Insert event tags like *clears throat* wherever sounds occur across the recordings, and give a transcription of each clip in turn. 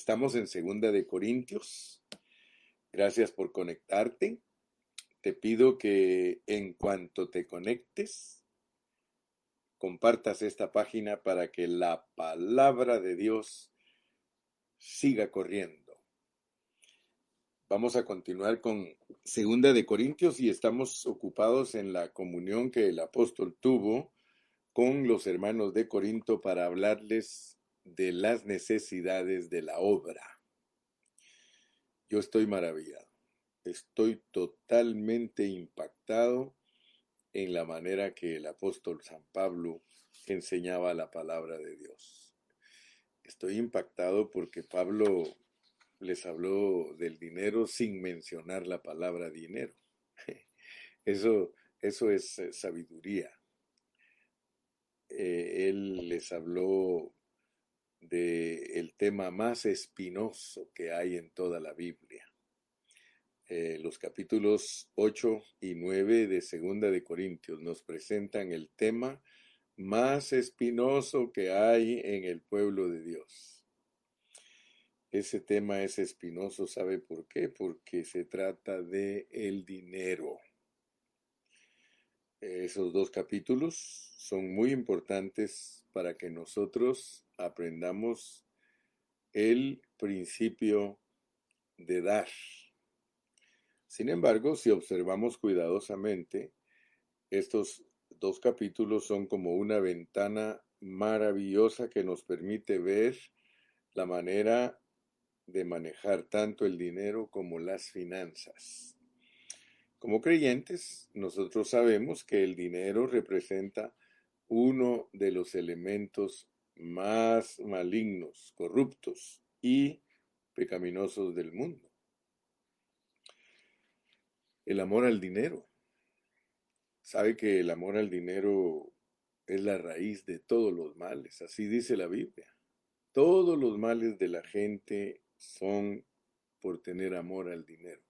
Estamos en Segunda de Corintios. Gracias por conectarte. Te pido que en cuanto te conectes, compartas esta página para que la palabra de Dios siga corriendo. Vamos a continuar con Segunda de Corintios y estamos ocupados en la comunión que el apóstol tuvo con los hermanos de Corinto para hablarles de las necesidades de la obra. Yo estoy maravillado, estoy totalmente impactado en la manera que el apóstol San Pablo enseñaba la palabra de Dios. Estoy impactado porque Pablo les habló del dinero sin mencionar la palabra dinero. *laughs* Eso, eso es eh, sabiduría. Eh, él les habló del tema más espinoso que hay en toda la Biblia. Eh, los capítulos 8 y 9 de Segunda de Corintios nos presentan el tema más espinoso que hay en el pueblo de Dios. Ese tema es espinoso, ¿sabe por qué? Porque se trata de el dinero. Esos dos capítulos son muy importantes para que nosotros aprendamos el principio de dar. Sin embargo, si observamos cuidadosamente, estos dos capítulos son como una ventana maravillosa que nos permite ver la manera de manejar tanto el dinero como las finanzas. Como creyentes, nosotros sabemos que el dinero representa uno de los elementos más malignos, corruptos y pecaminosos del mundo. El amor al dinero. Sabe que el amor al dinero es la raíz de todos los males, así dice la Biblia. Todos los males de la gente son por tener amor al dinero.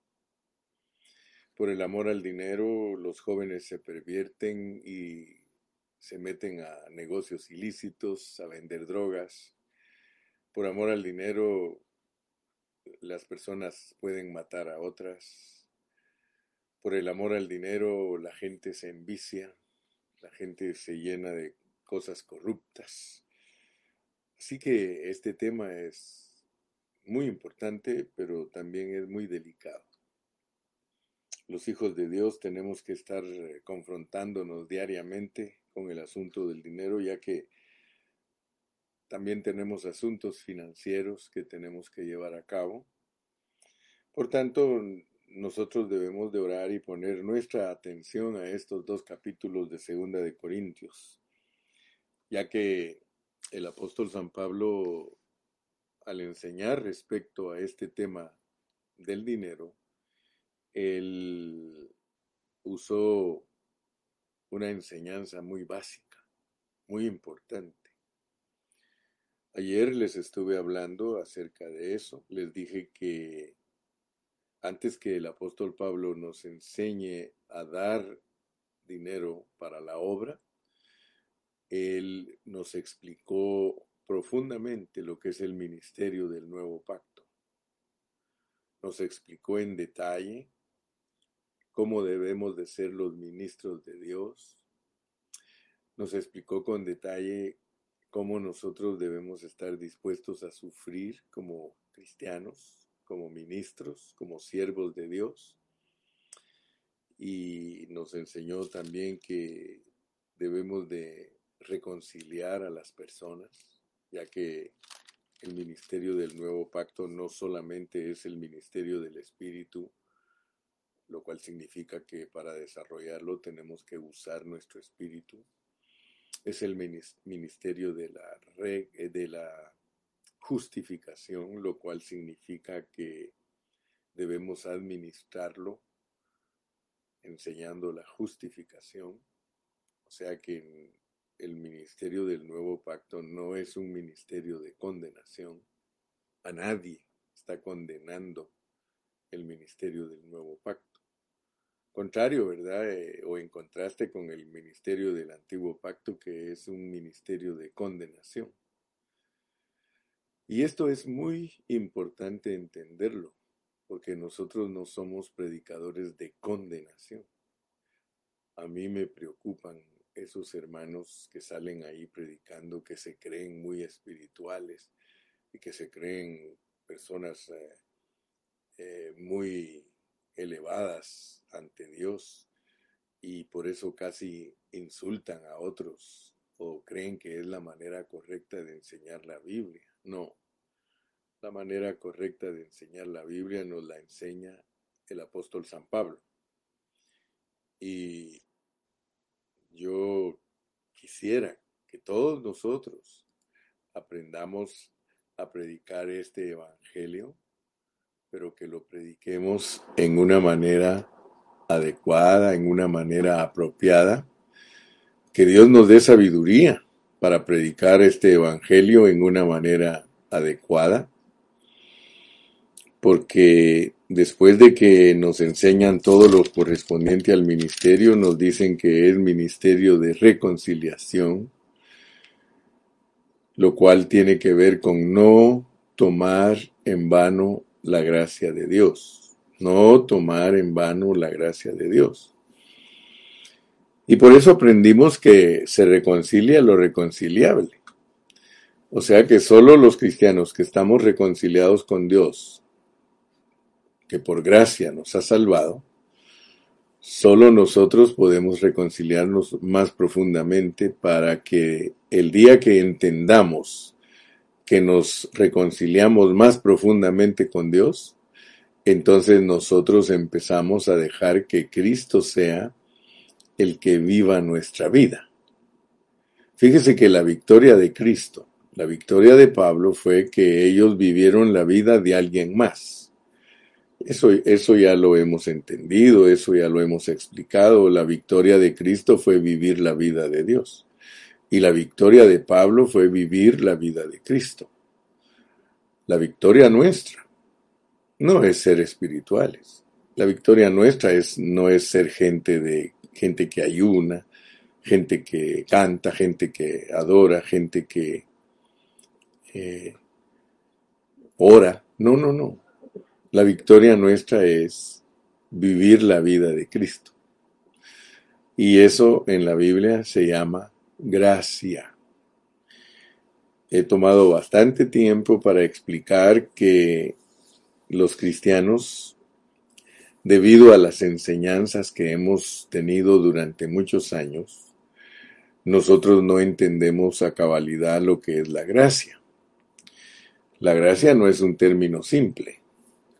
Por el amor al dinero, los jóvenes se pervierten y se meten a negocios ilícitos, a vender drogas. Por amor al dinero, las personas pueden matar a otras. Por el amor al dinero, la gente se envicia, la gente se llena de cosas corruptas. Así que este tema es muy importante, pero también es muy delicado los hijos de Dios tenemos que estar eh, confrontándonos diariamente con el asunto del dinero, ya que también tenemos asuntos financieros que tenemos que llevar a cabo. Por tanto, nosotros debemos de orar y poner nuestra atención a estos dos capítulos de Segunda de Corintios, ya que el apóstol San Pablo, al enseñar respecto a este tema del dinero, él usó una enseñanza muy básica, muy importante. Ayer les estuve hablando acerca de eso. Les dije que antes que el apóstol Pablo nos enseñe a dar dinero para la obra, él nos explicó profundamente lo que es el ministerio del nuevo pacto. Nos explicó en detalle cómo debemos de ser los ministros de Dios. Nos explicó con detalle cómo nosotros debemos estar dispuestos a sufrir como cristianos, como ministros, como siervos de Dios. Y nos enseñó también que debemos de reconciliar a las personas, ya que el ministerio del nuevo pacto no solamente es el ministerio del Espíritu, lo cual significa que para desarrollarlo tenemos que usar nuestro espíritu. Es el ministerio de la, eh, de la justificación, lo cual significa que debemos administrarlo enseñando la justificación. O sea que el ministerio del nuevo pacto no es un ministerio de condenación. A nadie está condenando el ministerio del nuevo pacto contrario, ¿verdad? Eh, o en contraste con el ministerio del antiguo pacto, que es un ministerio de condenación. Y esto es muy importante entenderlo, porque nosotros no somos predicadores de condenación. A mí me preocupan esos hermanos que salen ahí predicando, que se creen muy espirituales y que se creen personas eh, eh, muy elevadas ante Dios y por eso casi insultan a otros o creen que es la manera correcta de enseñar la Biblia. No, la manera correcta de enseñar la Biblia nos la enseña el apóstol San Pablo. Y yo quisiera que todos nosotros aprendamos a predicar este Evangelio, pero que lo prediquemos en una manera adecuada, en una manera apropiada. Que Dios nos dé sabiduría para predicar este Evangelio en una manera adecuada porque después de que nos enseñan todo lo correspondiente al ministerio, nos dicen que es ministerio de reconciliación, lo cual tiene que ver con no tomar en vano la gracia de Dios, no tomar en vano la gracia de Dios. Y por eso aprendimos que se reconcilia lo reconciliable. O sea que solo los cristianos que estamos reconciliados con Dios que por gracia nos ha salvado, solo nosotros podemos reconciliarnos más profundamente para que el día que entendamos que nos reconciliamos más profundamente con Dios, entonces nosotros empezamos a dejar que Cristo sea el que viva nuestra vida. Fíjese que la victoria de Cristo, la victoria de Pablo fue que ellos vivieron la vida de alguien más. Eso, eso ya lo hemos entendido, eso ya lo hemos explicado. La victoria de Cristo fue vivir la vida de Dios. Y la victoria de Pablo fue vivir la vida de Cristo. La victoria nuestra no es ser espirituales. La victoria nuestra es, no es ser gente de gente que ayuna, gente que canta, gente que adora, gente que eh, ora. No, no, no. La victoria nuestra es vivir la vida de Cristo. Y eso en la Biblia se llama gracia. He tomado bastante tiempo para explicar que los cristianos, debido a las enseñanzas que hemos tenido durante muchos años, nosotros no entendemos a cabalidad lo que es la gracia. La gracia no es un término simple.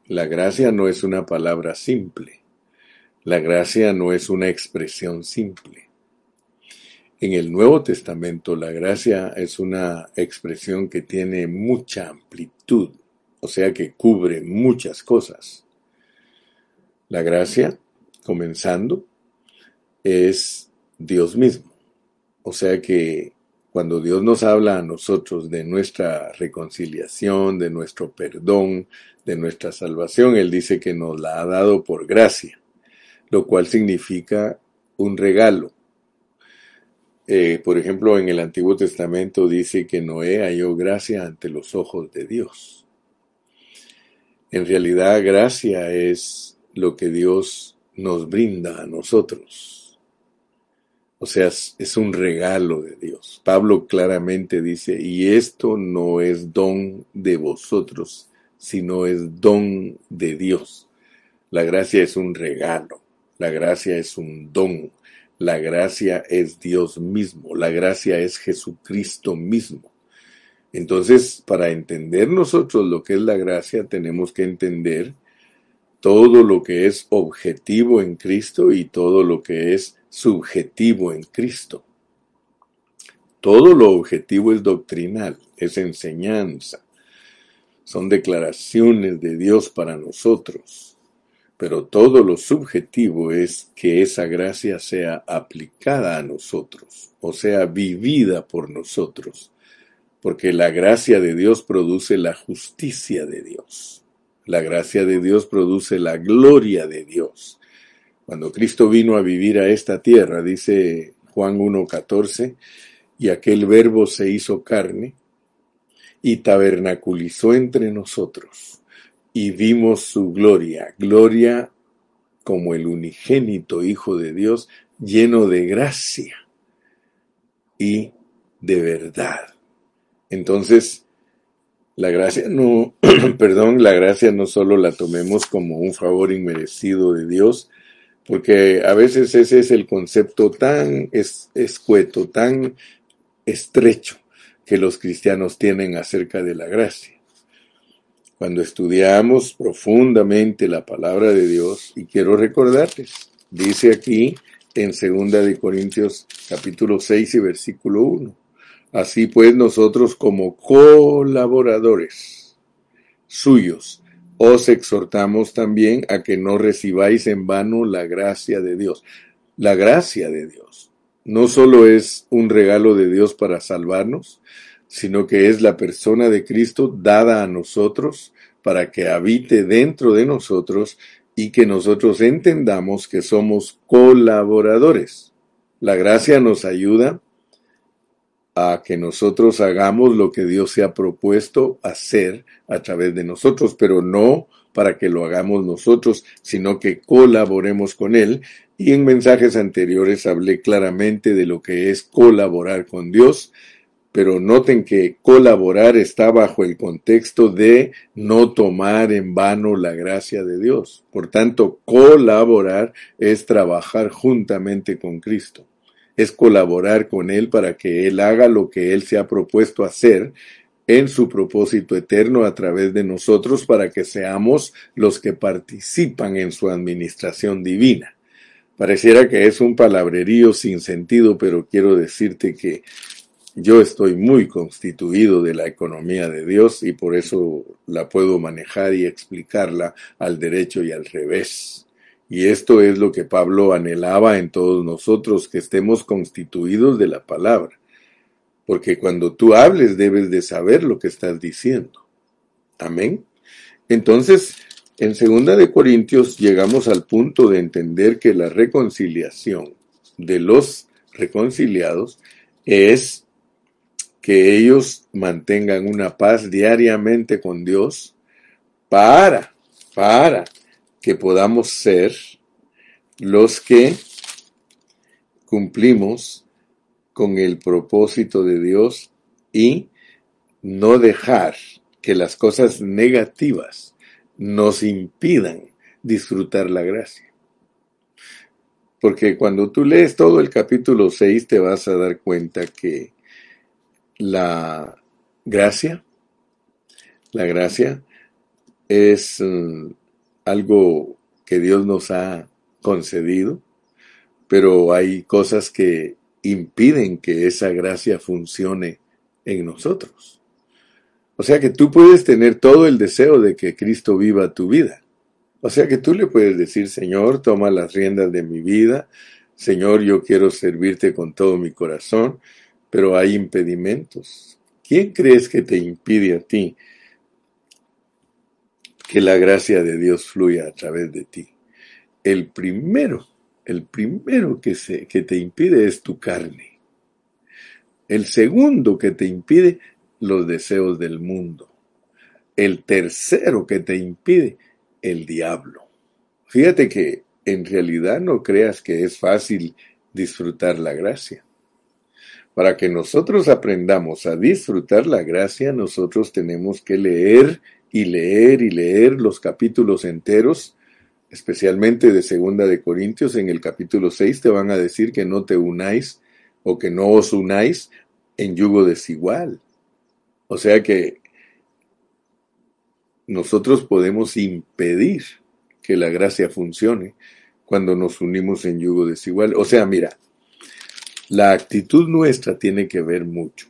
La gracia no es una palabra simple. La gracia no es una expresión simple. En el Nuevo Testamento la gracia es una expresión que tiene mucha amplitud, o sea que cubre muchas cosas. La gracia, comenzando, es Dios mismo. O sea que cuando Dios nos habla a nosotros de nuestra reconciliación, de nuestro perdón, de nuestra salvación, Él dice que nos la ha dado por gracia, lo cual significa un regalo. Eh, por ejemplo, en el Antiguo Testamento dice que Noé halló gracia ante los ojos de Dios. En realidad, gracia es lo que Dios nos brinda a nosotros o sea, es un regalo de Dios. Pablo claramente dice, y esto no es don de vosotros, sino es don de Dios. La gracia es un regalo, la gracia es un don, la gracia es Dios mismo, la gracia es Jesucristo mismo. Entonces, para entender nosotros lo que es la gracia, tenemos que entender todo lo que es objetivo en Cristo y todo lo que es subjetivo en Cristo. Todo lo objetivo es doctrinal, es enseñanza, son declaraciones de Dios para nosotros, pero todo lo subjetivo es que esa gracia sea aplicada a nosotros, o sea, vivida por nosotros, porque la gracia de Dios produce la justicia de Dios. La gracia de Dios produce la gloria de Dios. Cuando Cristo vino a vivir a esta tierra, dice Juan 1.14, y aquel verbo se hizo carne y tabernaculizó entre nosotros, y vimos su gloria, gloria como el unigénito Hijo de Dios, lleno de gracia y de verdad. Entonces, la gracia no, *clears throat* perdón, la gracia no solo la tomemos como un favor inmerecido de Dios, porque a veces ese es el concepto tan escueto, tan estrecho que los cristianos tienen acerca de la gracia. Cuando estudiamos profundamente la palabra de Dios, y quiero recordarles, dice aquí en 2 de Corintios capítulo 6 y versículo 1, así pues nosotros como colaboradores suyos, os exhortamos también a que no recibáis en vano la gracia de Dios. La gracia de Dios no solo es un regalo de Dios para salvarnos, sino que es la persona de Cristo dada a nosotros para que habite dentro de nosotros y que nosotros entendamos que somos colaboradores. La gracia nos ayuda a que nosotros hagamos lo que Dios se ha propuesto hacer a través de nosotros, pero no para que lo hagamos nosotros, sino que colaboremos con Él. Y en mensajes anteriores hablé claramente de lo que es colaborar con Dios, pero noten que colaborar está bajo el contexto de no tomar en vano la gracia de Dios. Por tanto, colaborar es trabajar juntamente con Cristo es colaborar con Él para que Él haga lo que Él se ha propuesto hacer en su propósito eterno a través de nosotros para que seamos los que participan en su administración divina. Pareciera que es un palabrerío sin sentido, pero quiero decirte que yo estoy muy constituido de la economía de Dios y por eso la puedo manejar y explicarla al derecho y al revés. Y esto es lo que Pablo anhelaba en todos nosotros, que estemos constituidos de la palabra. Porque cuando tú hables debes de saber lo que estás diciendo. Amén. Entonces, en segunda de Corintios llegamos al punto de entender que la reconciliación de los reconciliados es que ellos mantengan una paz diariamente con Dios para, para que podamos ser los que cumplimos con el propósito de Dios y no dejar que las cosas negativas nos impidan disfrutar la gracia. Porque cuando tú lees todo el capítulo 6 te vas a dar cuenta que la gracia, la gracia es mm, algo que Dios nos ha concedido, pero hay cosas que impiden que esa gracia funcione en nosotros. O sea que tú puedes tener todo el deseo de que Cristo viva tu vida. O sea que tú le puedes decir, Señor, toma las riendas de mi vida, Señor, yo quiero servirte con todo mi corazón, pero hay impedimentos. ¿Quién crees que te impide a ti que la gracia de Dios fluya a través de ti. El primero, el primero que, se, que te impide es tu carne. El segundo que te impide, los deseos del mundo. El tercero que te impide, el diablo. Fíjate que en realidad no creas que es fácil disfrutar la gracia. Para que nosotros aprendamos a disfrutar la gracia, nosotros tenemos que leer y leer y leer los capítulos enteros, especialmente de Segunda de Corintios, en el capítulo 6 te van a decir que no te unáis o que no os unáis en yugo desigual. O sea que nosotros podemos impedir que la gracia funcione cuando nos unimos en yugo desigual. O sea, mira, la actitud nuestra tiene que ver mucho.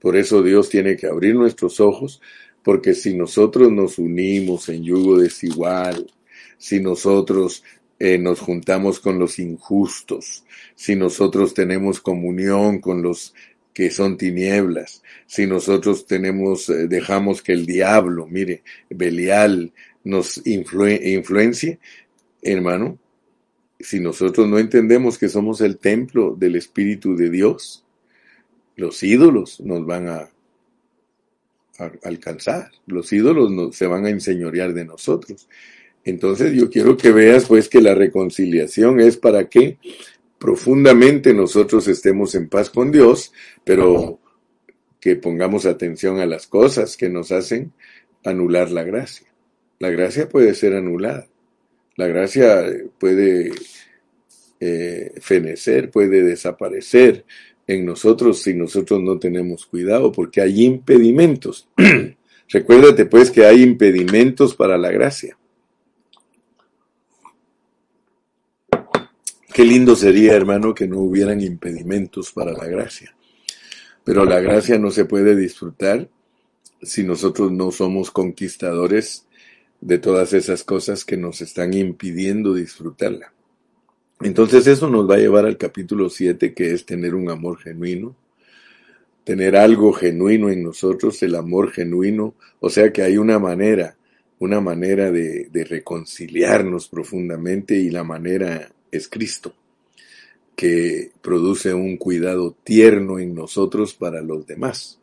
Por eso Dios tiene que abrir nuestros ojos porque si nosotros nos unimos en yugo desigual, si nosotros eh, nos juntamos con los injustos, si nosotros tenemos comunión con los que son tinieblas, si nosotros tenemos, eh, dejamos que el diablo, mire, Belial nos influencie, hermano, si nosotros no entendemos que somos el templo del Espíritu de Dios, los ídolos nos van a alcanzar. Los ídolos se van a enseñorear de nosotros. Entonces yo quiero que veas pues que la reconciliación es para que profundamente nosotros estemos en paz con Dios, pero que pongamos atención a las cosas que nos hacen anular la gracia. La gracia puede ser anulada. La gracia puede eh, fenecer, puede desaparecer en nosotros si nosotros no tenemos cuidado, porque hay impedimentos. *clears throat* Recuérdate pues que hay impedimentos para la gracia. Qué lindo sería, hermano, que no hubieran impedimentos para la gracia. Pero la gracia no se puede disfrutar si nosotros no somos conquistadores de todas esas cosas que nos están impidiendo disfrutarla. Entonces eso nos va a llevar al capítulo 7, que es tener un amor genuino, tener algo genuino en nosotros, el amor genuino, o sea que hay una manera, una manera de, de reconciliarnos profundamente y la manera es Cristo, que produce un cuidado tierno en nosotros para los demás.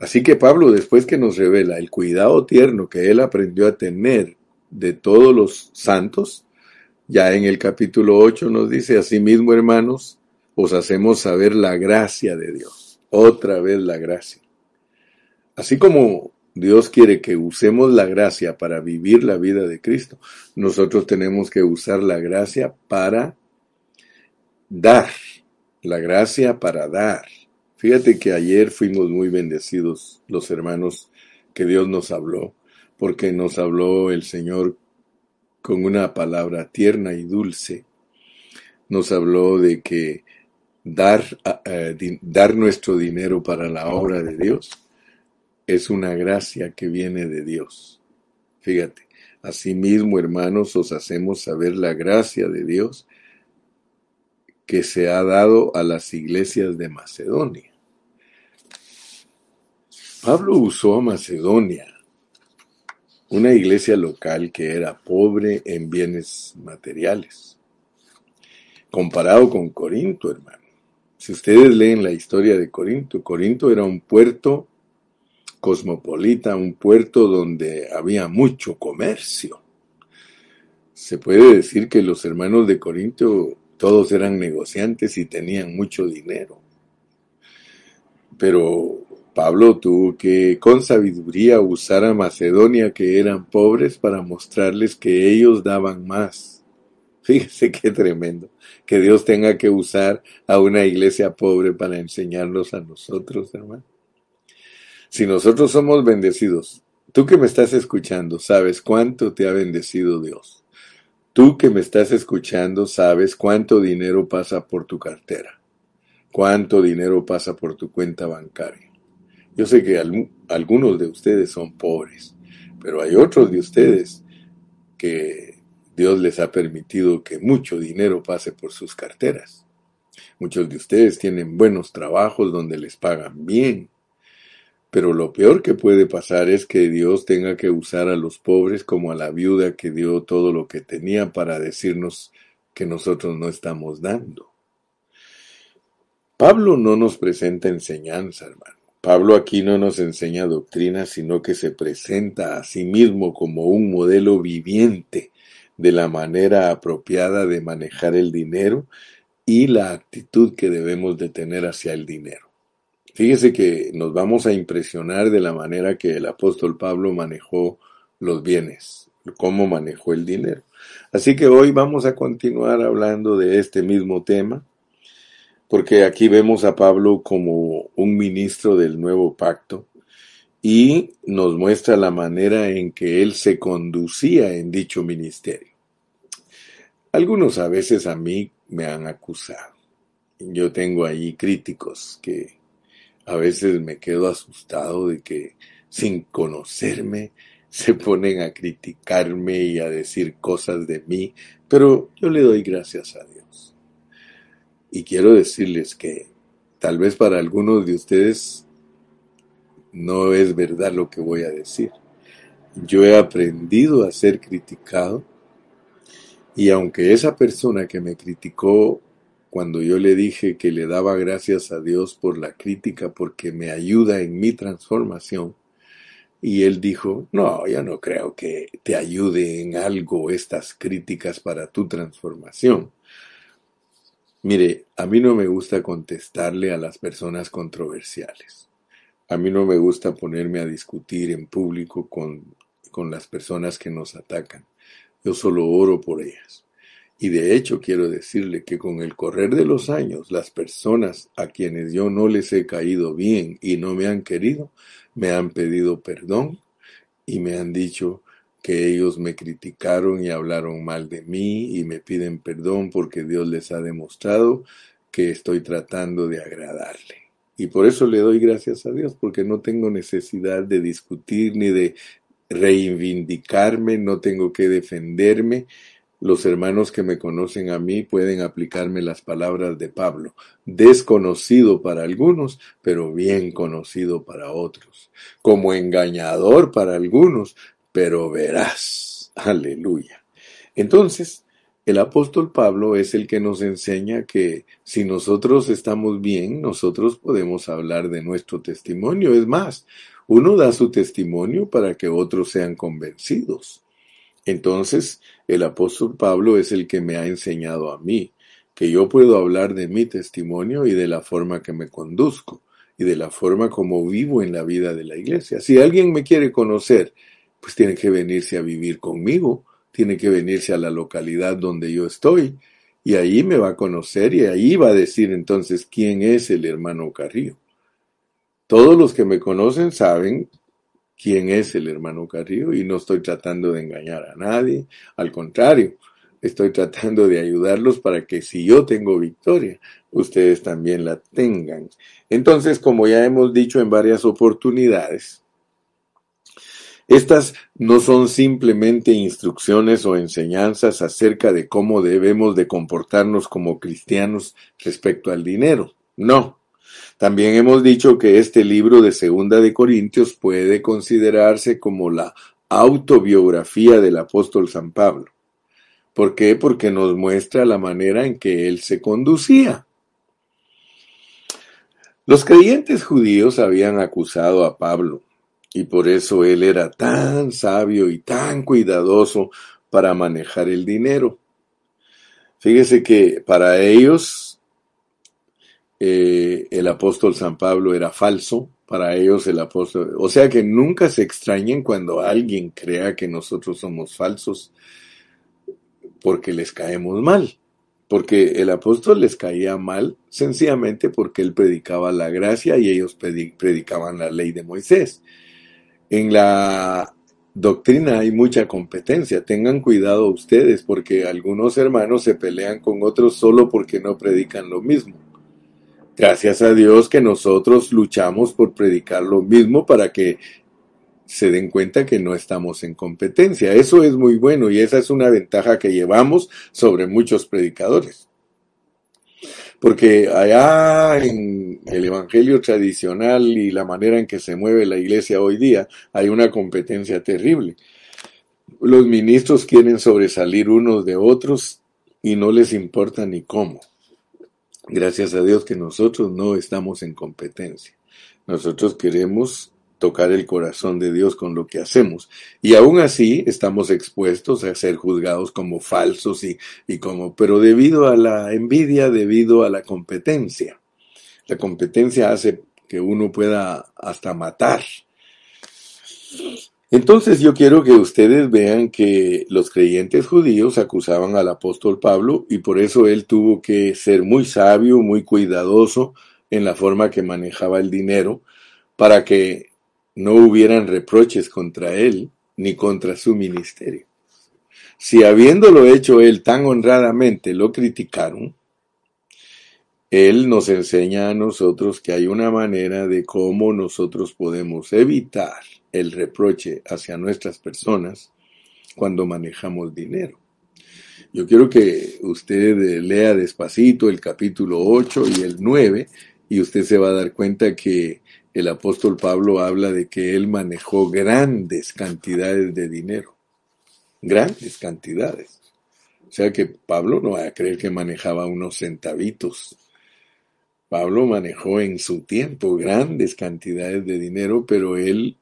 Así que Pablo, después que nos revela el cuidado tierno que él aprendió a tener de todos los santos, ya en el capítulo 8 nos dice, asimismo hermanos, os hacemos saber la gracia de Dios. Otra vez la gracia. Así como Dios quiere que usemos la gracia para vivir la vida de Cristo. Nosotros tenemos que usar la gracia para dar. La gracia para dar. Fíjate que ayer fuimos muy bendecidos los hermanos que Dios nos habló, porque nos habló el Señor con una palabra tierna y dulce. Nos habló de que dar, nuestro dinero para la obra de Dios es una gracia que viene de Dios. Fíjate, asimismo, hermanos, os hacemos saber la gracia de Dios que se ha dado a las iglesias de Macedonia. Pablo usó a Macedonia, una iglesia local que era pobre en bienes materiales, comparado con Corinto, hermano. Si ustedes leen la historia de Corinto, Corinto era un puerto cosmopolita, un puerto donde había mucho comercio. Se puede decir que los hermanos de Corinto todos eran negociantes y tenían mucho dinero. Pero Pablo tuvo que con sabiduría usar a Macedonia que eran pobres para mostrarles que ellos daban más. *laughs* Fíjese qué tremendo que Dios tenga que usar a una iglesia pobre para enseñarnos a nosotros, hermano. Si nosotros somos bendecidos, tú que me estás escuchando, sabes cuánto te ha bendecido Dios. Tú que me estás escuchando, sabes cuánto dinero pasa por tu cartera, cuánto dinero pasa por tu cuenta bancaria. Yo sé que algunos de ustedes son pobres, pero hay otros de ustedes que Dios les ha permitido que mucho dinero pase por sus carteras. Muchos de ustedes tienen buenos trabajos donde les pagan bien, pero lo peor que puede pasar es que Dios tenga que usar a los pobres como a la viuda que dio todo lo que tenía para decirnos que nosotros no estamos dando. Pablo no nos presenta enseñanza, hermano. Pablo aquí no nos enseña doctrina, sino que se presenta a sí mismo como un modelo viviente de la manera apropiada de manejar el dinero y la actitud que debemos de tener hacia el dinero. Fíjese que nos vamos a impresionar de la manera que el apóstol Pablo manejó los bienes, cómo manejó el dinero. Así que hoy vamos a continuar hablando de este mismo tema, porque aquí vemos a Pablo como un ministro del nuevo pacto y nos muestra la manera en que él se conducía en dicho ministerio. Algunos a veces a mí me han acusado. Yo tengo ahí críticos que a veces me quedo asustado de que sin conocerme *laughs* se ponen a criticarme y a decir cosas de mí, pero yo le doy gracias a Dios. Y quiero decirles que tal vez para algunos de ustedes no es verdad lo que voy a decir. Yo he aprendido a ser criticado y aunque esa persona que me criticó cuando yo le dije que le daba gracias a Dios por la crítica porque me ayuda en mi transformación. Y él dijo, no, yo no creo que te ayude en algo estas críticas para tu transformación. Mire, a mí no me gusta contestarle a las personas controversiales. A mí no me gusta ponerme a discutir en público con, con las personas que nos atacan. Yo solo oro por ellas. Y de hecho quiero decirle que con el correr de los años, las personas a quienes yo no les he caído bien y no me han querido, me han pedido perdón y me han dicho que ellos me criticaron y hablaron mal de mí y me piden perdón porque Dios les ha demostrado que estoy tratando de agradarle. Y por eso le doy gracias a Dios, porque no tengo necesidad de discutir ni de reivindicarme, no tengo que defenderme los hermanos que me conocen a mí pueden aplicarme las palabras de Pablo, desconocido para algunos, pero bien conocido para otros, como engañador para algunos, pero verás. Aleluya. Entonces, el apóstol Pablo es el que nos enseña que si nosotros estamos bien, nosotros podemos hablar de nuestro testimonio. Es más, uno da su testimonio para que otros sean convencidos. Entonces, el apóstol Pablo es el que me ha enseñado a mí que yo puedo hablar de mi testimonio y de la forma que me conduzco y de la forma como vivo en la vida de la iglesia. Si alguien me quiere conocer, pues tiene que venirse a vivir conmigo, tiene que venirse a la localidad donde yo estoy y ahí me va a conocer y ahí va a decir entonces quién es el hermano Carrillo. Todos los que me conocen saben quién es el hermano Carrillo y no estoy tratando de engañar a nadie, al contrario, estoy tratando de ayudarlos para que si yo tengo victoria, ustedes también la tengan. Entonces, como ya hemos dicho en varias oportunidades, estas no son simplemente instrucciones o enseñanzas acerca de cómo debemos de comportarnos como cristianos respecto al dinero. No, también hemos dicho que este libro de Segunda de Corintios puede considerarse como la autobiografía del apóstol San Pablo. ¿Por qué? Porque nos muestra la manera en que él se conducía. Los creyentes judíos habían acusado a Pablo y por eso él era tan sabio y tan cuidadoso para manejar el dinero. Fíjese que para ellos eh, el apóstol San Pablo era falso, para ellos el apóstol, o sea que nunca se extrañen cuando alguien crea que nosotros somos falsos porque les caemos mal, porque el apóstol les caía mal sencillamente porque él predicaba la gracia y ellos predicaban la ley de Moisés. En la doctrina hay mucha competencia, tengan cuidado ustedes porque algunos hermanos se pelean con otros solo porque no predican lo mismo. Gracias a Dios que nosotros luchamos por predicar lo mismo para que se den cuenta que no estamos en competencia. Eso es muy bueno y esa es una ventaja que llevamos sobre muchos predicadores. Porque allá en el Evangelio tradicional y la manera en que se mueve la iglesia hoy día hay una competencia terrible. Los ministros quieren sobresalir unos de otros y no les importa ni cómo. Gracias a Dios que nosotros no estamos en competencia. Nosotros queremos tocar el corazón de Dios con lo que hacemos. Y aún así estamos expuestos a ser juzgados como falsos y, y como, pero debido a la envidia, debido a la competencia. La competencia hace que uno pueda hasta matar. Entonces yo quiero que ustedes vean que los creyentes judíos acusaban al apóstol Pablo y por eso él tuvo que ser muy sabio, muy cuidadoso en la forma que manejaba el dinero para que no hubieran reproches contra él ni contra su ministerio. Si habiéndolo hecho él tan honradamente lo criticaron, él nos enseña a nosotros que hay una manera de cómo nosotros podemos evitar el reproche hacia nuestras personas cuando manejamos dinero. Yo quiero que usted lea despacito el capítulo 8 y el 9 y usted se va a dar cuenta que el apóstol Pablo habla de que él manejó grandes cantidades de dinero. Grandes cantidades. sea que Pablo no va a creer que manejaba unos centavitos. Pablo manejó en su tiempo grandes cantidades de dinero, pero él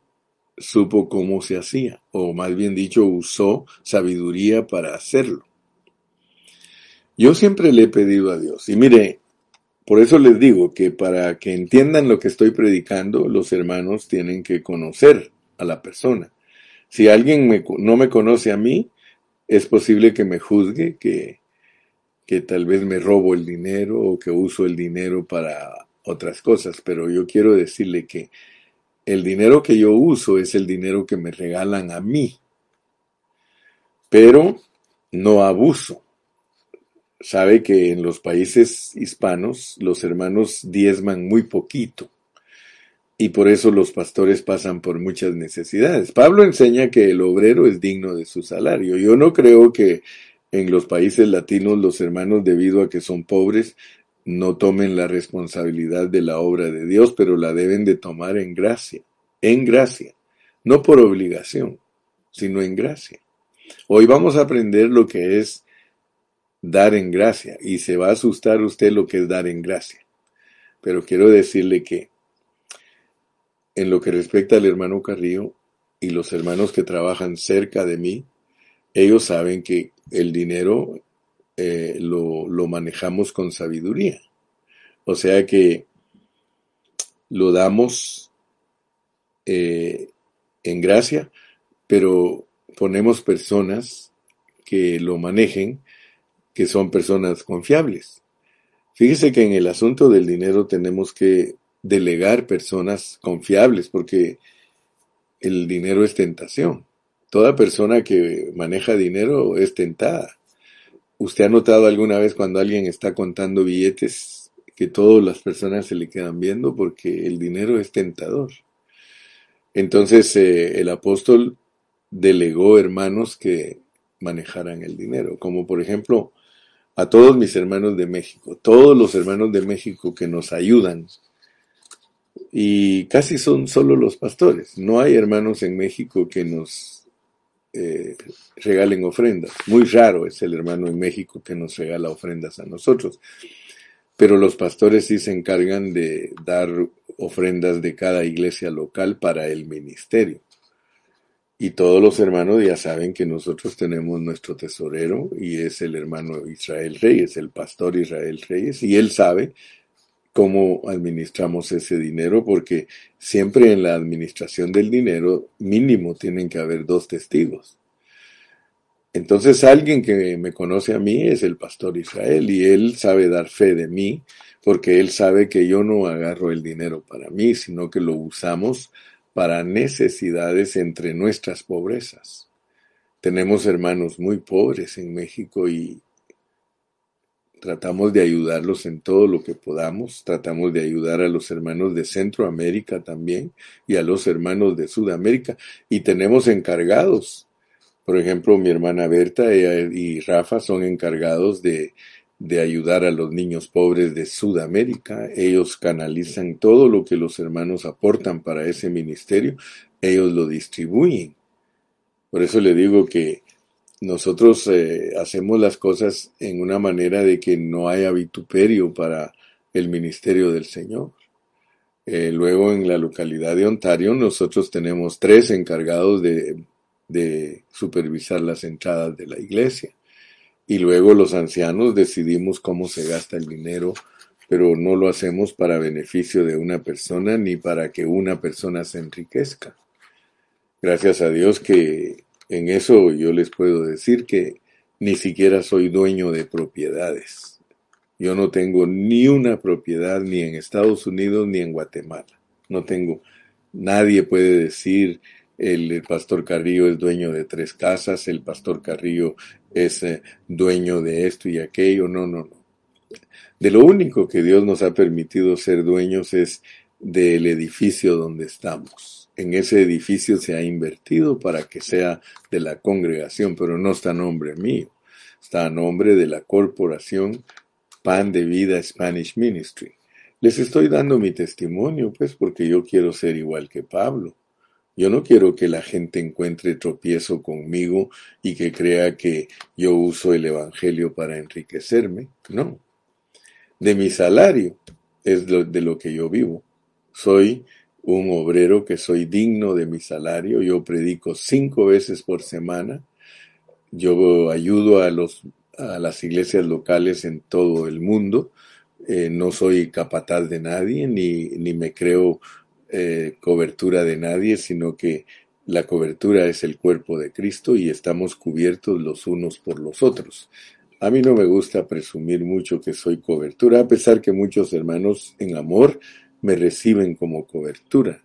supo cómo se hacía, o más bien dicho, usó sabiduría para hacerlo. Yo siempre le he pedido a Dios, y mire, por eso les digo que para que entiendan lo que estoy predicando, los hermanos tienen que conocer a la persona. Si alguien no me conoce a mí, es posible que me juzgue, que, que tal vez me robo el dinero o que uso el dinero para otras cosas, pero yo quiero decirle que el dinero que yo uso es el dinero que me regalan a mí, pero no abuso. Sabe que en los países hispanos los hermanos diezman muy poquito y por eso los pastores pasan por muchas necesidades. Pablo enseña que el obrero es digno de su salario. Yo no creo que en los países latinos los hermanos, debido a que son pobres, no tomen la responsabilidad de la obra de Dios, pero la deben de tomar en gracia, en gracia, no por obligación, sino en gracia. Hoy vamos a aprender lo que es dar en gracia y se va a asustar usted lo que es dar en gracia. Pero quiero decirle que en lo que respecta al hermano Carrillo y los hermanos que trabajan cerca de mí, ellos saben que el dinero eh, lo, manejamos con sabiduría. O sea que lo damos eh, en gracia, pero ponemos personas que lo manejen, que son personas confiables. Fíjese que en el asunto del dinero tenemos que delegar personas confiables, porque el dinero es tentación. Toda persona que maneja dinero es tentada. ¿Usted ha notado alguna vez cuando alguien está contando billetes que todas las personas se le quedan viendo porque el dinero es tentador? Entonces eh, el apóstol delegó hermanos que manejaran el dinero, como por ejemplo a todos mis hermanos de México, todos los hermanos de México que nos ayudan y casi son solo los pastores. No hay hermanos en México que nos eh, regalen ofrendas. Muy raro es el hermano en México que nos regala ofrendas a nosotros. Pero los pastores sí se encargan de dar ofrendas de cada iglesia local para el ministerio. Y todos los hermanos ya saben que nosotros tenemos nuestro tesorero y es el hermano Israel Reyes, el pastor Israel Reyes, y él sabe cómo administramos ese dinero, porque siempre en la administración del dinero mínimo tienen que haber dos testigos. Entonces alguien que me conoce a mí es el pastor Israel y él sabe dar fe de mí porque él sabe que yo no agarro el dinero para mí, sino que lo usamos para necesidades entre nuestras pobrezas. Tenemos hermanos muy pobres en México y tratamos de ayudarlos en todo lo que podamos, tratamos de ayudar a los hermanos de Centroamérica también y a los hermanos de Sudamérica y tenemos encargados. Por ejemplo, mi hermana Berta y Rafa son encargados de, de ayudar a los niños pobres de Sudamérica. Ellos canalizan todo lo que los hermanos aportan para ese ministerio, ellos lo distribuyen. Por eso le digo que nosotros eh, hacemos las cosas en una manera de que no haya vituperio para el ministerio del Señor. Eh, luego en la localidad de Ontario nosotros tenemos tres encargados de, de supervisar las entradas de la iglesia. Y luego los ancianos decidimos cómo se gasta el dinero, pero no lo hacemos para beneficio de una persona ni para que una persona se enriquezca. Gracias a Dios que en eso yo les puedo decir que ni siquiera soy dueño de propiedades. Yo no tengo ni una propiedad ni en Estados Unidos ni en Guatemala. No tengo. Nadie puede decir el, pastor Carrillo es dueño de tres casas, el pastor Carrillo es eh, dueño de esto y aquello. No, no, no. De lo único que Dios nos ha permitido ser dueños es del edificio donde estamos en ese edificio se ha invertido para que sea de la congregación, pero no está a nombre mío, está a nombre de la corporación Pan de Vida Spanish Ministry. Les estoy dando mi testimonio, pues, porque yo quiero ser igual que Pablo. Yo no quiero que la gente encuentre tropiezo conmigo y que crea que yo uso el Evangelio para enriquecerme. No. De mi salario es de lo que yo vivo. Soy un obrero que soy digno de mi salario. Yo predico cinco veces por semana. Yo ayudo a, los, a las iglesias locales en todo el mundo. Eh, no soy capataz de nadie ni, ni me creo eh, cobertura de nadie, sino que la cobertura es el cuerpo de Cristo y estamos cubiertos los unos por los otros. A mí no me gusta presumir mucho que soy cobertura, a pesar que muchos hermanos en amor me reciben como cobertura.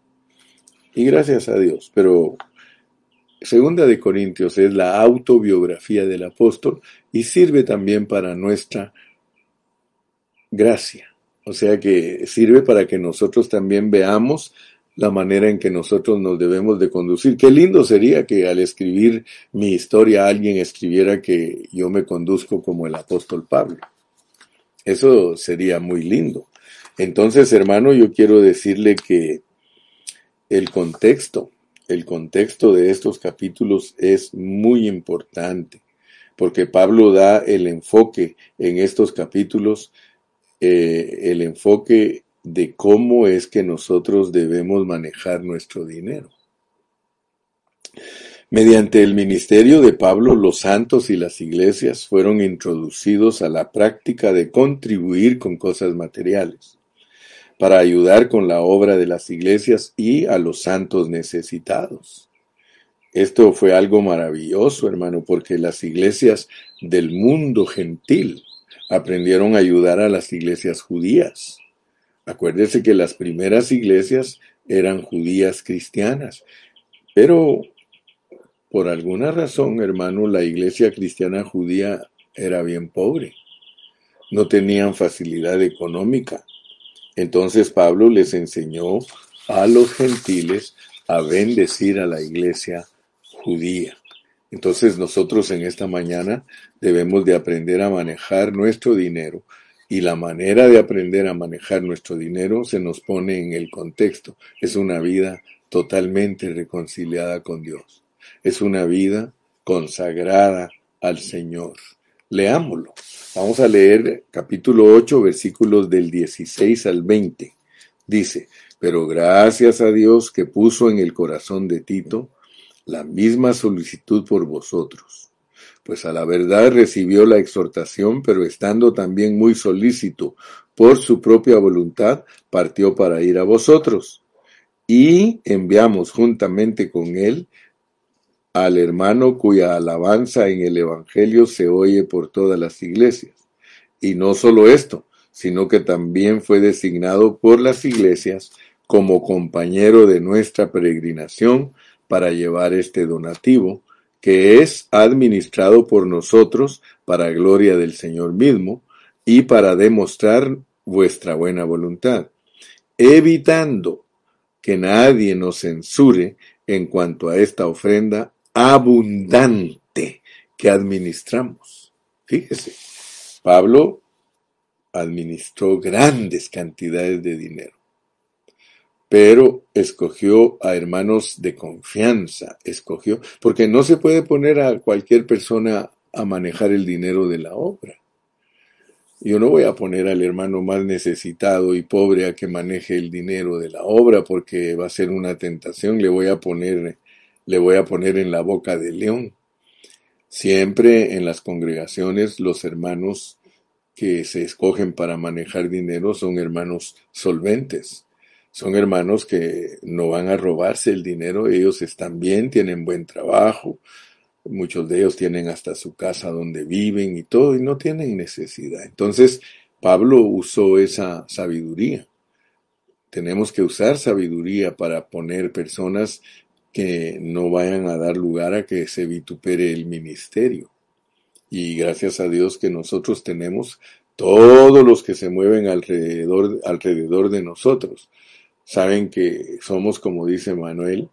Y gracias a Dios. Pero Segunda de Corintios es la autobiografía del apóstol y sirve también para nuestra gracia. O sea que sirve para que nosotros también veamos la manera en que nosotros nos debemos de conducir. Qué lindo sería que al escribir mi historia alguien escribiera que yo me conduzco como el apóstol Pablo. Eso sería muy lindo. Entonces, hermano, yo quiero decirle que el contexto, el contexto de estos capítulos es muy importante, porque Pablo da el enfoque en estos capítulos, eh, el enfoque de cómo es que nosotros debemos manejar nuestro dinero. Mediante el ministerio de Pablo, los santos y las iglesias fueron introducidos a la práctica de contribuir con cosas materiales para ayudar con la obra de las iglesias y a los santos necesitados. Esto fue algo maravilloso, hermano, porque las iglesias del mundo gentil aprendieron a ayudar a las iglesias judías. Acuérdese que las primeras iglesias eran judías cristianas, pero por alguna razón, hermano, la iglesia cristiana judía era bien pobre. No tenían facilidad económica. Entonces Pablo les enseñó a los gentiles a bendecir a la iglesia judía. Entonces nosotros en esta mañana debemos de aprender a manejar nuestro dinero y la manera de aprender a manejar nuestro dinero se nos pone en el contexto. Es una vida totalmente reconciliada con Dios. Es una vida consagrada al Señor. Leámoslo. Vamos a leer capítulo 8, versículos del 16 al 20. Dice, pero gracias a Dios que puso en el corazón de Tito la misma solicitud por vosotros. Pues a la verdad recibió la exhortación, pero estando también muy solícito por su propia voluntad, partió para ir a vosotros. Y enviamos juntamente con él al hermano cuya alabanza en el Evangelio se oye por todas las iglesias. Y no solo esto, sino que también fue designado por las iglesias como compañero de nuestra peregrinación para llevar este donativo, que es administrado por nosotros para gloria del Señor mismo y para demostrar vuestra buena voluntad, evitando que nadie nos censure en cuanto a esta ofrenda abundante que administramos. Fíjese, Pablo administró grandes cantidades de dinero, pero escogió a hermanos de confianza, escogió, porque no se puede poner a cualquier persona a manejar el dinero de la obra. Yo no voy a poner al hermano más necesitado y pobre a que maneje el dinero de la obra porque va a ser una tentación. Le voy a poner le voy a poner en la boca del león. Siempre en las congregaciones los hermanos que se escogen para manejar dinero son hermanos solventes. Son hermanos que no van a robarse el dinero, ellos están bien, tienen buen trabajo, muchos de ellos tienen hasta su casa donde viven y todo, y no tienen necesidad. Entonces, Pablo usó esa sabiduría. Tenemos que usar sabiduría para poner personas que no vayan a dar lugar a que se vitupere el ministerio. Y gracias a Dios que nosotros tenemos todos los que se mueven alrededor, alrededor de nosotros. Saben que somos, como dice Manuel,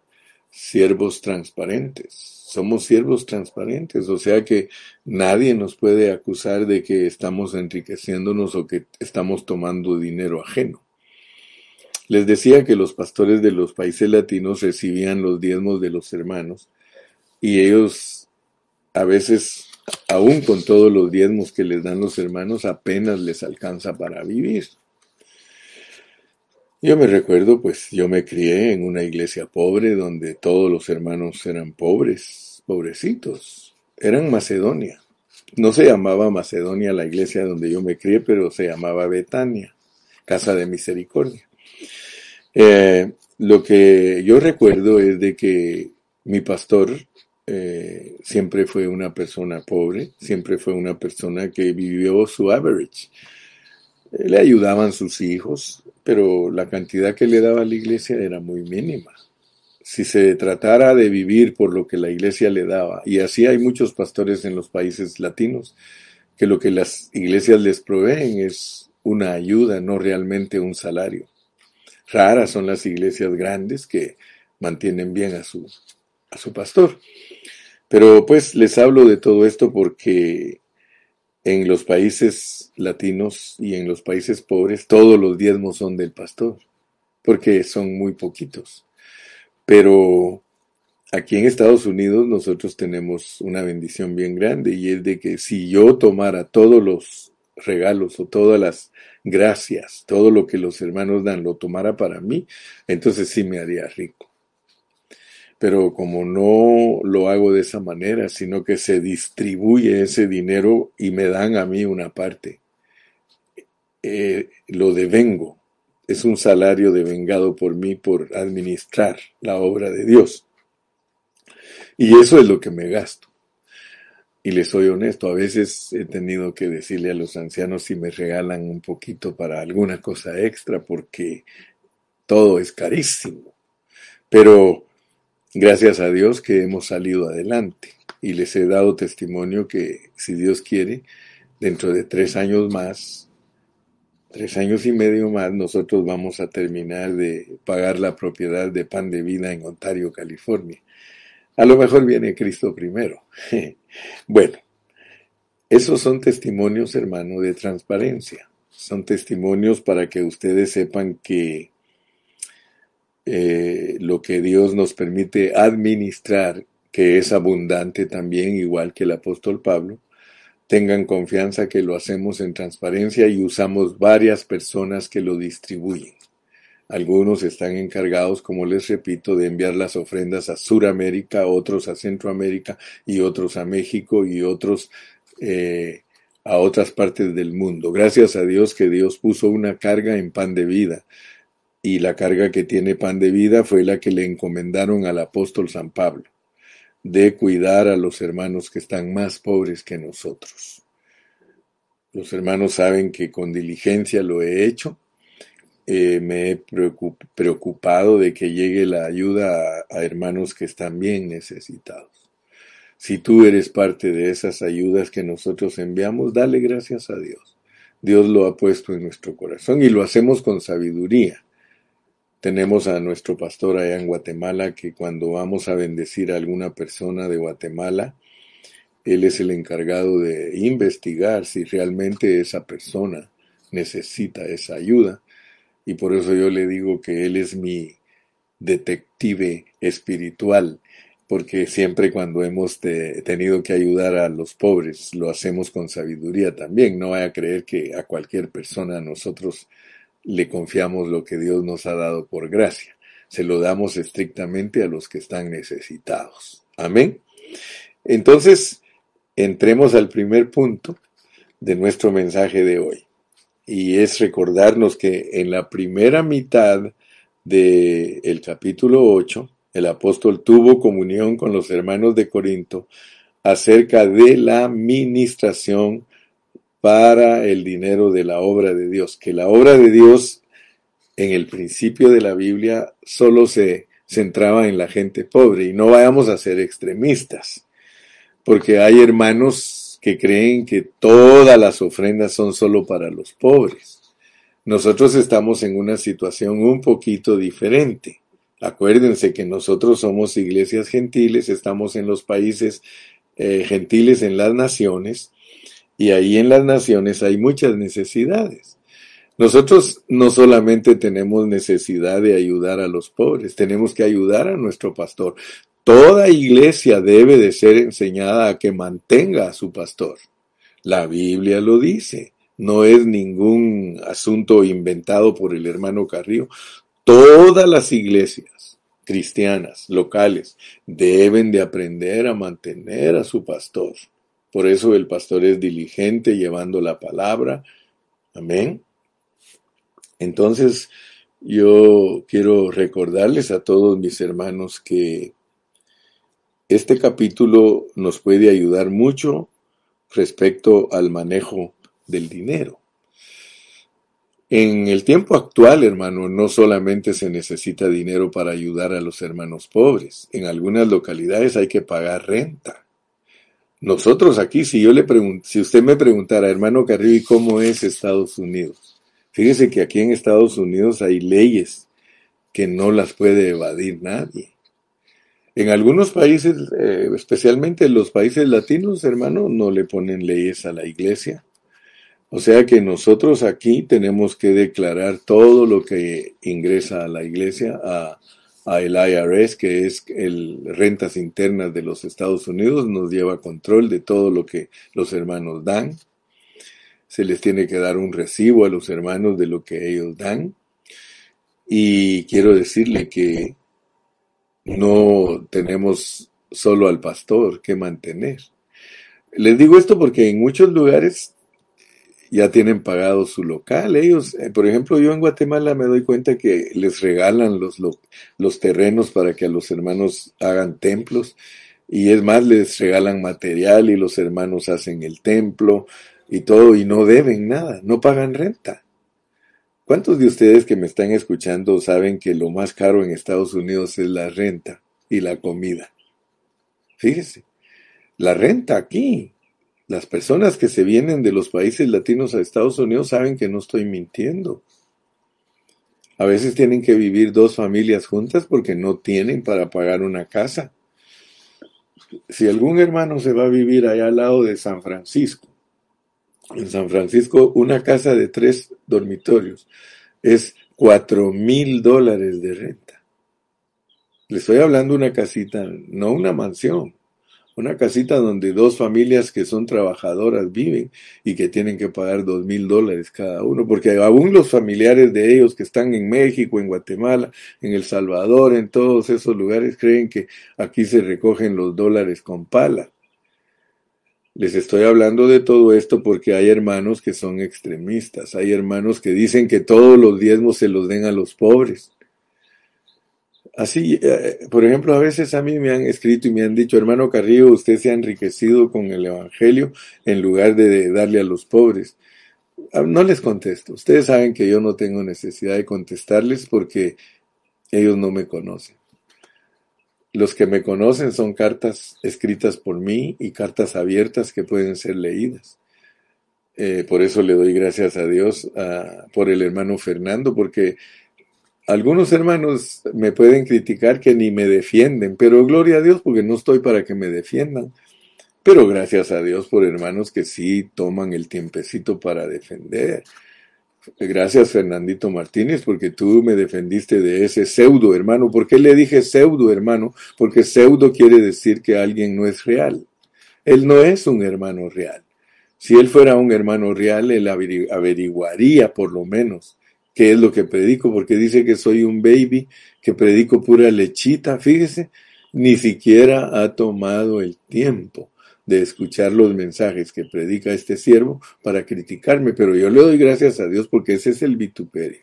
siervos transparentes. Somos siervos transparentes, o sea que nadie nos puede acusar de que estamos enriqueciéndonos o que estamos tomando dinero ajeno. Les decía que los pastores de los países latinos recibían los diezmos de los hermanos y ellos a veces, aún con todos los diezmos que les dan los hermanos, apenas les alcanza para vivir. Yo me recuerdo, pues yo me crié en una iglesia pobre donde todos los hermanos eran pobres, pobrecitos. Eran Macedonia. No se llamaba Macedonia la iglesia donde yo me crié, pero se llamaba Betania, Casa de Misericordia. Eh, lo que yo recuerdo es de que mi pastor eh, siempre fue una persona pobre, siempre fue una persona que vivió su average. Eh, le ayudaban sus hijos, pero la cantidad que le daba la iglesia era muy mínima. Si se tratara de vivir por lo que la iglesia le daba, y así hay muchos pastores en los países latinos, que lo que las iglesias les proveen es una ayuda, no realmente un salario. Raras son las iglesias grandes que mantienen bien a su, a su pastor. Pero pues les hablo de todo esto porque en los países latinos y en los países pobres todos los diezmos son del pastor, porque son muy poquitos. Pero aquí en Estados Unidos nosotros tenemos una bendición bien grande y es de que si yo tomara todos los regalos o todas las gracias, todo lo que los hermanos dan, lo tomara para mí, entonces sí me haría rico. Pero como no lo hago de esa manera, sino que se distribuye ese dinero y me dan a mí una parte, eh, lo devengo. Es un salario devengado por mí por administrar la obra de Dios. Y eso es lo que me gasto. Y les soy honesto, a veces he tenido que decirle a los ancianos si me regalan un poquito para alguna cosa extra porque todo es carísimo. Pero gracias a Dios que hemos salido adelante y les he dado testimonio que si Dios quiere, dentro de tres años más, tres años y medio más, nosotros vamos a terminar de pagar la propiedad de pan de vida en Ontario, California. A lo mejor viene Cristo primero. *laughs* bueno, esos son testimonios, hermano, de transparencia. Son testimonios para que ustedes sepan que eh, lo que Dios nos permite administrar, que es abundante también, igual que el apóstol Pablo, tengan confianza que lo hacemos en transparencia y usamos varias personas que lo distribuyen. Algunos están encargados, como les repito, de enviar las ofrendas a Suramérica, otros a Centroamérica y otros a México y otros eh, a otras partes del mundo. Gracias a Dios que Dios puso una carga en pan de vida. Y la carga que tiene pan de vida fue la que le encomendaron al apóstol San Pablo, de cuidar a los hermanos que están más pobres que nosotros. Los hermanos saben que con diligencia lo he hecho eh, me he preocupado de que llegue la ayuda a, hermanos que están bien necesitados. Si tú eres parte de esas ayudas que nosotros enviamos, dale gracias a Dios. Dios lo ha puesto en nuestro corazón y lo hacemos con sabiduría. Tenemos a nuestro pastor allá en Guatemala que cuando vamos a bendecir a alguna persona de Guatemala, él es el encargado de investigar si realmente esa persona necesita esa ayuda y por eso yo le digo que Él es mi detective espiritual, porque siempre cuando hemos tenido que ayudar a los pobres, lo hacemos con sabiduría también. No vaya a creer que a cualquier persona nosotros le confiamos lo que Dios nos ha dado por gracia. Se lo damos estrictamente a los que están necesitados. Amén. Entonces, entremos al primer punto de nuestro mensaje de hoy y es recordarnos que en la primera mitad del el capítulo 8, el apóstol tuvo comunión con los hermanos de Corinto acerca de la ministración para el dinero de la obra de Dios, que la obra de Dios en el principio de la Biblia solo se centraba en la gente pobre y no vayamos a ser extremistas, porque hay hermanos que creen que todas las ofrendas son solo para los pobres. Nosotros estamos en una situación un poquito diferente. Acuérdense que nosotros somos iglesias gentiles, estamos en los países eh, gentiles, en las naciones, y ahí en las naciones hay muchas necesidades. Nosotros no solamente tenemos necesidad de ayudar a los pobres, tenemos que ayudar a nuestro pastor. Toda iglesia debe de ser enseñada a que mantenga a su pastor. La Biblia lo dice, no es ningún asunto inventado por el hermano Carrillo. Todas las iglesias cristianas locales deben de aprender a mantener a su pastor. Por eso el pastor es diligente llevando la palabra. Amén. Entonces, yo quiero recordarles a todos mis hermanos que este capítulo nos puede ayudar mucho respecto al manejo del dinero. En el tiempo actual, hermano, no solamente se necesita dinero para ayudar a los hermanos pobres. En algunas localidades hay que pagar renta. Nosotros aquí, si yo le si usted me preguntara, hermano Carrillo, ¿y cómo es Estados Unidos? Fíjese que aquí en Estados Unidos hay leyes que no las puede evadir nadie. En algunos países, eh, especialmente en los países latinos, hermano, no le ponen leyes a la iglesia. O sea que nosotros aquí tenemos que declarar todo lo que ingresa a la iglesia, a, el IRS, que es el rentas internas de los Estados Unidos, nos lleva control de todo lo que los hermanos dan. Se les tiene que dar un recibo a los hermanos de lo que ellos dan. Y quiero decirle que no tenemos solo al pastor que mantener. Les digo esto porque en muchos lugares ya tienen pagado su local. Ellos, eh, por ejemplo, yo en Guatemala me doy cuenta que les regalan los, los terrenos para que a los hermanos hagan templos. Y es más, les regalan material y los hermanos hacen el templo y todo y no deben nada, no pagan renta. ¿Cuántos de ustedes que me están escuchando saben que lo más caro en Estados Unidos es la renta y la comida? Fíjese, la renta aquí las personas que se vienen de los países latinos a Estados Unidos saben que no estoy mintiendo. A veces tienen que vivir dos familias juntas porque no tienen para pagar una casa. Si algún hermano se va a vivir allá al lado de San Francisco, en San Francisco una casa de tres dormitorios es cuatro mil dólares de renta. Le estoy hablando de una casita, no una mansión una casita donde dos familias que son trabajadoras viven y que tienen que pagar dos mil dólares cada uno, porque aún los familiares de ellos que están en México, en Guatemala, en El Salvador, en todos esos lugares, creen que aquí se recogen los dólares con pala. Les estoy hablando de todo esto porque hay hermanos que son extremistas, hay hermanos que dicen que todos los diezmos se los den a los pobres. Así, eh, por ejemplo, a veces a mí me han escrito y me han dicho, hermano Carrillo, usted se ha enriquecido con el Evangelio en lugar de darle a los pobres. Ah, no les contesto. Ustedes saben que yo no tengo necesidad de contestarles porque ellos no me conocen. Los que me conocen son cartas escritas por mí y cartas abiertas que pueden ser leídas. Eh, por eso le doy gracias a Dios ah, por el hermano Fernando, porque algunos hermanos me pueden criticar que ni me defienden, pero gloria a Dios porque no estoy para que me defiendan. Pero gracias a Dios por hermanos que sí toman el tiempecito para defender. Gracias Fernandito Martínez porque tú me defendiste de ese pseudo hermano. ¿Por qué le dije pseudo hermano? Porque pseudo quiere decir que alguien no es real. Él no es un hermano real. Si él fuera un hermano real, él averiguaría por lo menos qué es lo que predico, porque dice que soy un baby, que predico pura lechita, fíjese, ni siquiera ha tomado el tiempo de escuchar los mensajes que predica este siervo para criticarme, pero yo le doy gracias a Dios porque ese es el vituperio.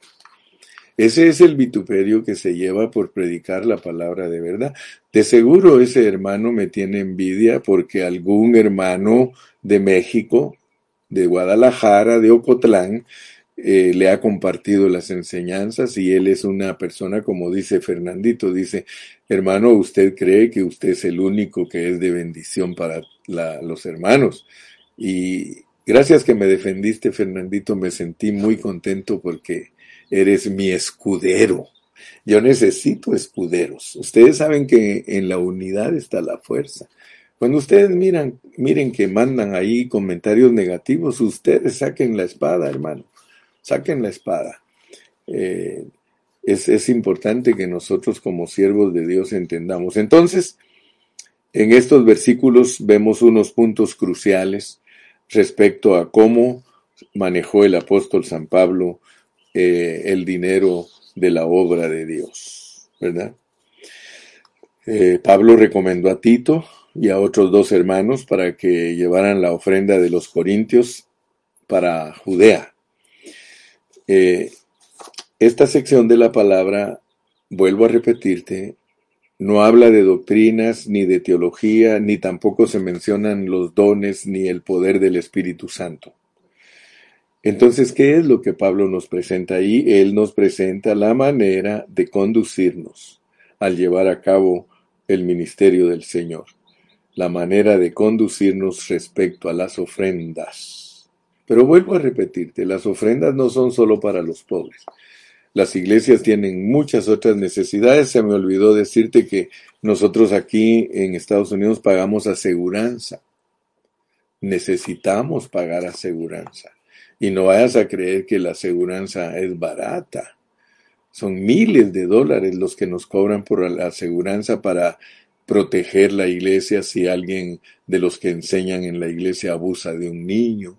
Ese es el vituperio que se lleva por predicar la palabra de verdad. De seguro ese hermano me tiene envidia porque algún hermano de México, de Guadalajara, de Ocotlán, eh, le ha compartido las enseñanzas y él es una persona, como dice Fernandito, dice, hermano, usted cree que usted es el único que es de bendición para los hermanos. Y gracias que me defendiste, Fernandito, me sentí muy contento porque eres mi escudero. Yo necesito escuderos. Ustedes saben que en la unidad está la fuerza. Cuando ustedes miran, miren que mandan ahí comentarios negativos, ustedes saquen la espada, hermano saquen la espada. Eh, es, es importante que nosotros como siervos de Dios entendamos. Entonces, en estos versículos vemos unos puntos cruciales respecto a cómo manejó el apóstol San Pablo eh, el dinero de la obra de Dios, ¿verdad? Eh, Pablo recomendó a Tito y a otros dos hermanos para que llevaran la ofrenda de los corintios para Judea. Eh, esta sección de la palabra, vuelvo a repetirte, no habla de doctrinas, ni de teología, ni tampoco se mencionan los dones, ni el poder del Espíritu Santo. Entonces, ¿qué es lo que Pablo nos presenta ahí? Él nos presenta la manera de conducirnos al llevar a cabo el ministerio del Señor, la manera de conducirnos respecto a las ofrendas. Pero vuelvo a repetirte, las ofrendas no son solo para los pobres. Las iglesias tienen muchas otras necesidades. Se me olvidó decirte que nosotros aquí en Estados Unidos pagamos aseguranza. Necesitamos pagar aseguranza. Y no vayas a creer que la aseguranza es barata. Son miles de dólares los que nos cobran por la aseguranza para proteger la iglesia si alguien de los que enseñan en la iglesia abusa de un niño,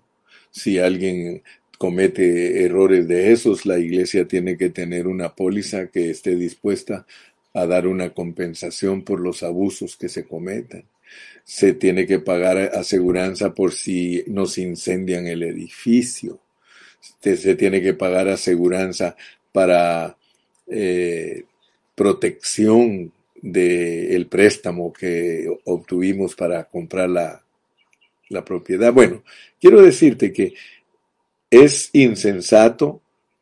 si alguien comete errores de esos, la iglesia tiene que tener una póliza que esté dispuesta a dar una compensación por los abusos que se cometan se tiene que pagar aseguranza por si nos incendian el edificio. Se, tiene que pagar aseguranza para eh, protección del préstamo que obtuvimos para comprar la, la propiedad. Bueno, quiero decirte que es insensato,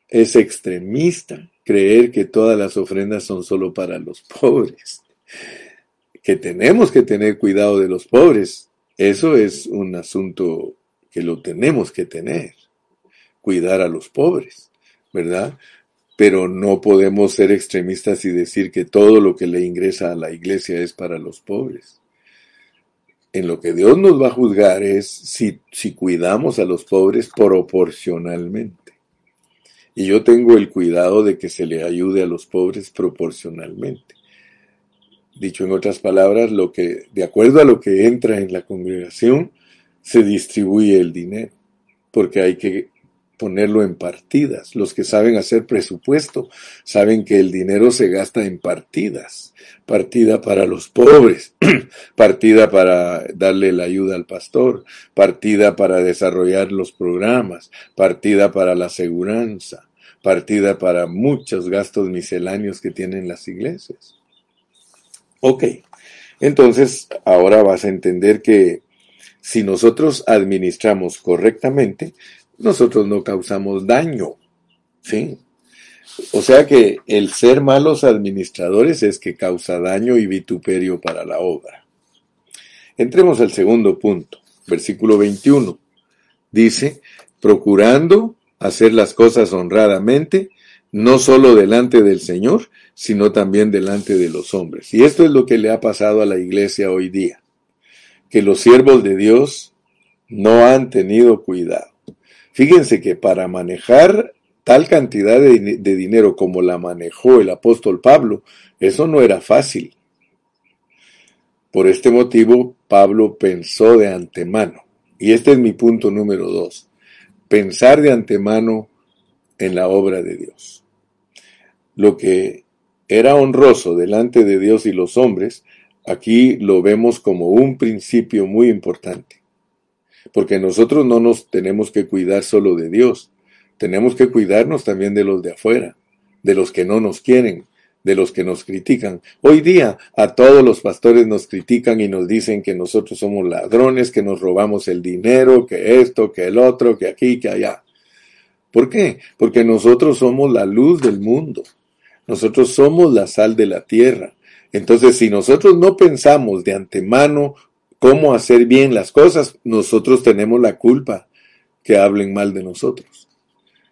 es extremista creer que todas las ofrendas son solo para los *laughs* pobres que tenemos que tener cuidado de los pobres. Eso es un asunto que lo tenemos que tener, cuidar a los pobres, ¿verdad? Pero no podemos ser extremistas y decir que todo lo que le ingresa a la iglesia es para los pobres. En lo que Dios nos va a juzgar es si, si cuidamos a los pobres proporcionalmente. Y yo tengo el cuidado de que se le ayude a los pobres proporcionalmente. Dicho en otras palabras, lo que, de acuerdo a lo que entra en la congregación, se distribuye el dinero, porque hay que ponerlo en partidas. Los que saben hacer presupuesto saben que el dinero se gasta en partidas. Partida para los pobres, *clears throat* partida para darle la ayuda al pastor, partida para desarrollar los programas, partida para la aseguranza, partida para muchos gastos misceláneos que tienen las iglesias. Ok, entonces ahora vas a entender que si nosotros administramos correctamente, nosotros no causamos daño. ¿Sí? O sea que el ser malos administradores es que causa daño y vituperio para la obra. Entremos al segundo punto, versículo 21. Dice, procurando hacer las cosas honradamente, no solo delante del Señor, sino también delante de los hombres. Y esto es lo que le ha pasado a la iglesia hoy día, que los siervos de Dios no han tenido cuidado. Fíjense que para manejar tal cantidad de, dinero como la manejó el apóstol Pablo, eso no era fácil. Por este motivo, Pablo pensó de antemano. Y este es mi punto número dos. Pensar de antemano en la obra de Dios. Lo que era honroso delante de Dios y los hombres, aquí lo vemos como un principio muy importante. Porque nosotros no nos tenemos que cuidar solo de Dios, tenemos que cuidarnos también de los de afuera, de los que no nos quieren, de los que nos critican. Hoy día a todos los pastores nos critican y nos dicen que nosotros somos ladrones, que nos robamos el dinero, que esto, que el otro, que aquí, que allá. ¿Por qué? Porque nosotros somos la luz del mundo. Nosotros somos la sal de la tierra. Entonces, si nosotros no pensamos de antemano cómo hacer bien las cosas, nosotros tenemos la culpa que hablen mal de nosotros.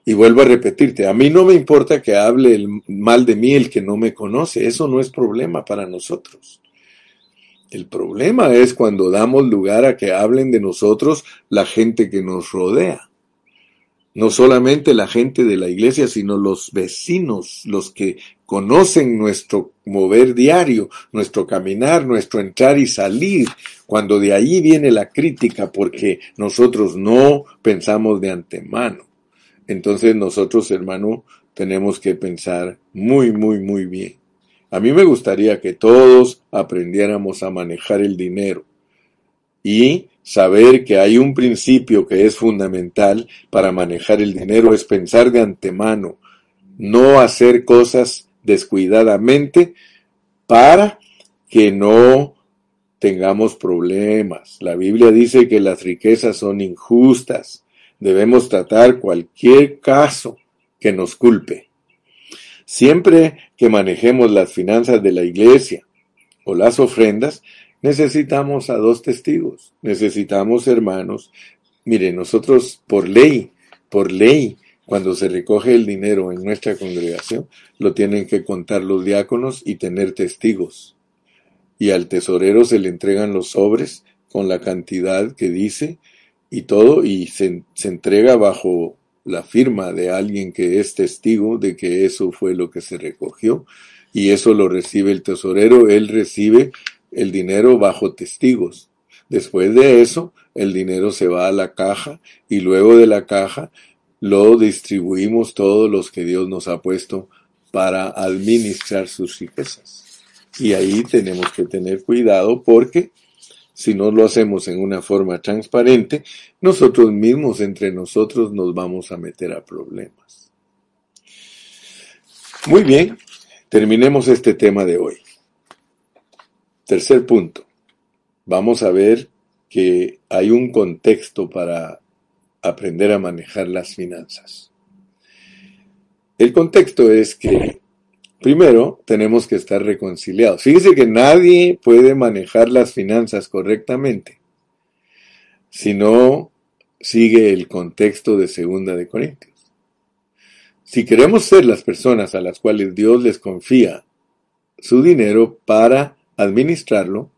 Y vuelvo a repetirte, a mí no me importa que hable el mal de mí el que no me conoce, eso no es problema para nosotros. El problema es cuando damos lugar a que hablen de nosotros la gente que nos rodea. No solamente la gente de la iglesia, sino los vecinos, los que conocen nuestro mover diario, nuestro caminar, nuestro entrar y salir, cuando de ahí viene la crítica porque nosotros no pensamos de antemano. Entonces nosotros, hermano, tenemos que pensar muy, muy, muy bien. A mí me gustaría que todos aprendiéramos a manejar el dinero y saber que hay un principio que es fundamental para manejar el dinero es pensar de antemano, no hacer cosas descuidadamente para que no tengamos problemas. La Biblia dice que las riquezas son injustas. Debemos tratar cualquier caso que nos culpe. Siempre que manejemos las finanzas de la iglesia o las ofrendas, necesitamos a dos testigos, necesitamos hermanos. Mire, nosotros por ley, por ley, cuando se recoge el dinero en nuestra congregación, lo tienen que contar los diáconos y tener testigos. Y al tesorero se le entregan los sobres con la cantidad que dice y todo, y se, se entrega bajo la firma de alguien que es testigo de que eso fue lo que se recogió y eso lo recibe el tesorero, él recibe el dinero bajo testigos. Después de eso, el dinero se va a la caja y luego de la caja lo distribuimos todos los que Dios nos ha puesto para administrar sus riquezas. Y ahí tenemos que tener cuidado porque si no lo hacemos en una forma transparente, nosotros mismos entre nosotros nos vamos a meter a problemas. Muy bien, terminemos este tema de hoy. Tercer punto. Vamos a ver que hay un contexto para aprender a manejar las finanzas. El contexto es que Primero, tenemos que estar reconciliados. Fíjese que nadie puede manejar las finanzas correctamente si no sigue el contexto de Segunda de Corintios. Si queremos ser las personas a las cuales Dios les confía su dinero para administrarlo,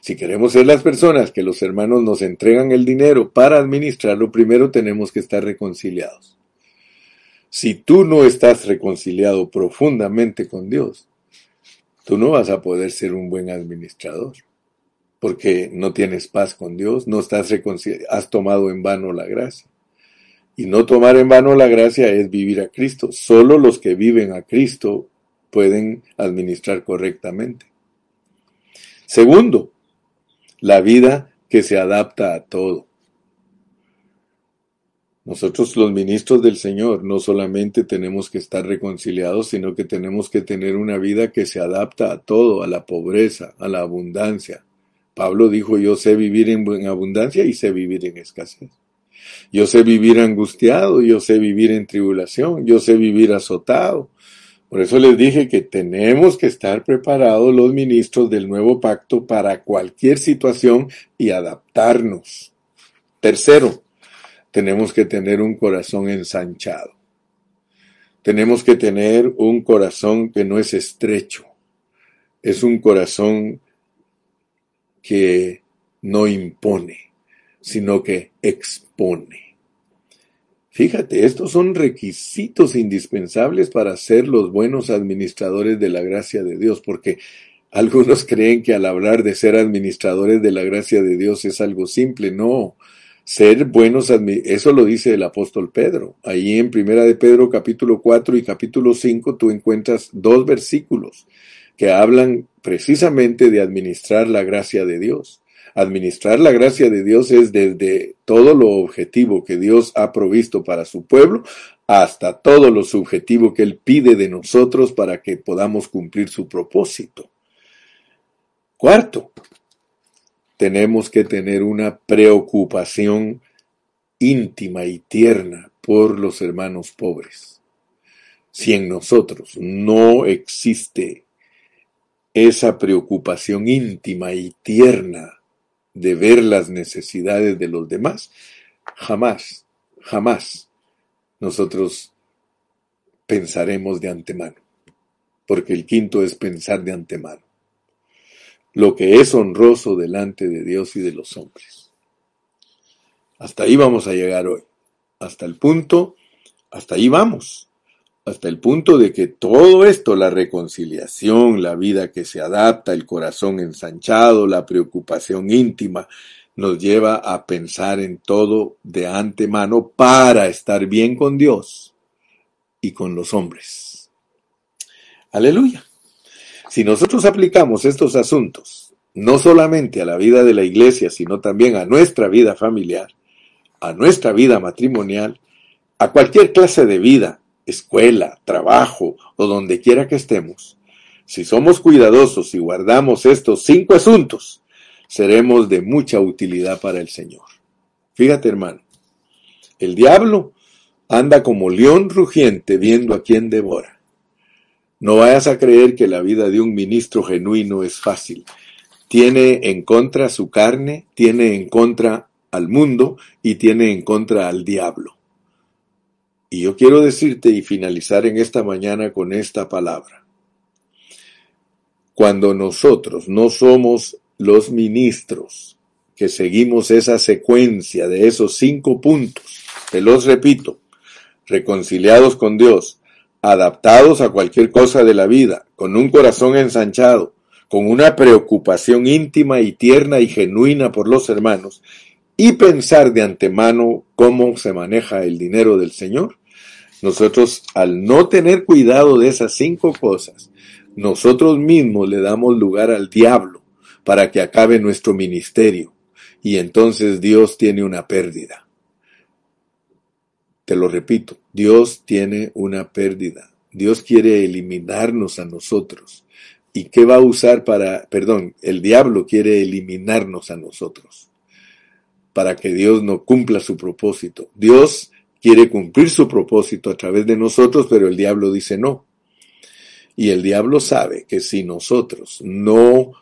si queremos ser las personas que los hermanos nos entregan el dinero para administrarlo, primero tenemos que estar reconciliados. Si tú no estás reconciliado profundamente con Dios, tú no vas a poder ser un buen administrador, porque no tienes paz con Dios, no estás has tomado en vano la gracia. Y no tomar en vano la gracia es vivir a Cristo. Solo los que viven a Cristo pueden administrar correctamente. Segundo, la vida que se adapta a todo. Nosotros los ministros del Señor no solamente tenemos que estar reconciliados, sino que tenemos que tener una vida que se adapta a todo, a la pobreza, a la abundancia. Pablo dijo, yo sé vivir en abundancia y sé vivir en escasez. Yo sé vivir angustiado, yo sé vivir en tribulación, yo sé vivir azotado. Por eso les dije que tenemos que estar preparados los ministros del nuevo pacto para cualquier situación y adaptarnos. Tercero, tenemos que tener un corazón ensanchado. Tenemos que tener un corazón que no es estrecho. Es un corazón que no impone, sino que expone. Fíjate, estos son requisitos indispensables para ser los buenos administradores de la gracia de Dios, porque algunos *laughs* creen que al hablar de ser administradores de la gracia de Dios es algo simple. No, ser buenos, eso lo dice el apóstol Pedro. Ahí en Primera de Pedro capítulo 4 y capítulo 5 tú encuentras dos versículos que hablan precisamente de administrar la gracia de Dios. Administrar la gracia de Dios es desde todo lo objetivo que Dios ha provisto para su pueblo hasta todo lo subjetivo que Él pide de nosotros para que podamos cumplir su propósito. Cuarto, tenemos que tener una preocupación íntima y tierna por los hermanos pobres. Si en nosotros no existe esa preocupación íntima y tierna de ver las necesidades de los demás, jamás, jamás nosotros pensaremos de antemano, porque el quinto es pensar de antemano lo que es honroso delante de Dios y de los hombres. Hasta ahí vamos a llegar hoy. Hasta el punto, hasta ahí vamos, hasta el punto de que todo esto, la reconciliación, la vida que se adapta, el corazón ensanchado, la preocupación íntima, nos lleva a pensar en todo de antemano para estar bien con Dios y con los hombres. Aleluya. Si nosotros aplicamos estos asuntos, no solamente a la vida de la iglesia, sino también a nuestra vida familiar, a nuestra vida matrimonial, a cualquier clase de vida, escuela, trabajo o donde quiera que estemos, si somos cuidadosos y guardamos estos cinco asuntos, seremos de mucha utilidad para el Señor. Fíjate, hermano, el diablo anda como león rugiente viendo a quien devora. No vayas a creer que la vida de un ministro genuino es fácil. Tiene en contra su carne, tiene en contra al mundo y tiene en contra al diablo. Y yo quiero decirte y finalizar en esta mañana con esta palabra. Cuando nosotros no somos los ministros que seguimos esa secuencia de esos cinco puntos, te los repito, reconciliados con Dios, adaptados a cualquier cosa de la vida, con un corazón ensanchado, con una preocupación íntima y tierna y genuina por los hermanos, y pensar de antemano cómo se maneja el dinero del Señor, nosotros al no tener cuidado de esas cinco cosas, nosotros mismos le damos lugar al diablo para que acabe nuestro ministerio y entonces Dios tiene una pérdida. Te lo repito, Dios tiene una pérdida. Dios quiere eliminarnos a nosotros. ¿Y qué va a usar para, perdón, el diablo quiere eliminarnos a nosotros? Para que Dios no cumpla su propósito. Dios quiere cumplir su propósito a través de nosotros, pero el diablo dice no. Y el diablo sabe que si nosotros no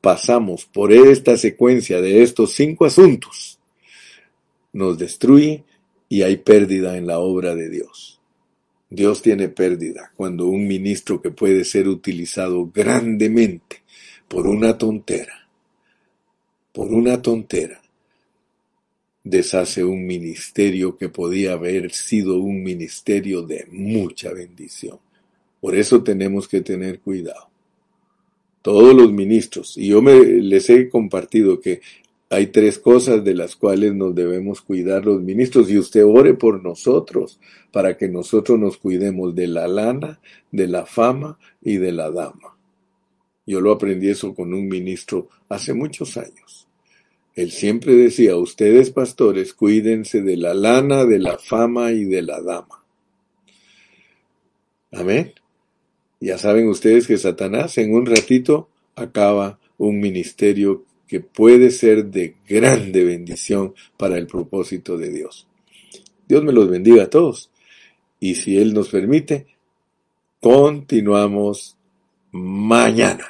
pasamos por esta secuencia de estos cinco asuntos, nos destruye y hay pérdida en la obra de Dios. Dios tiene pérdida cuando un ministro que puede ser utilizado grandemente por una tontera, por una tontera, deshace un ministerio que podía haber sido un ministerio de mucha bendición. Por eso tenemos que tener cuidado. Todos los ministros, y yo me, les he compartido que hay tres cosas de las cuales nos debemos cuidar los ministros y usted ore por nosotros para que nosotros nos cuidemos de la lana, de la fama y de la dama. Yo lo aprendí eso con un ministro hace muchos años. Él siempre decía, ustedes pastores, cuídense de la lana, de la fama y de la dama. Amén. Ya saben ustedes que Satanás en un ratito acaba un ministerio que puede ser de grande bendición para el propósito de Dios. Dios me los bendiga a todos. Y si Él nos permite, continuamos mañana.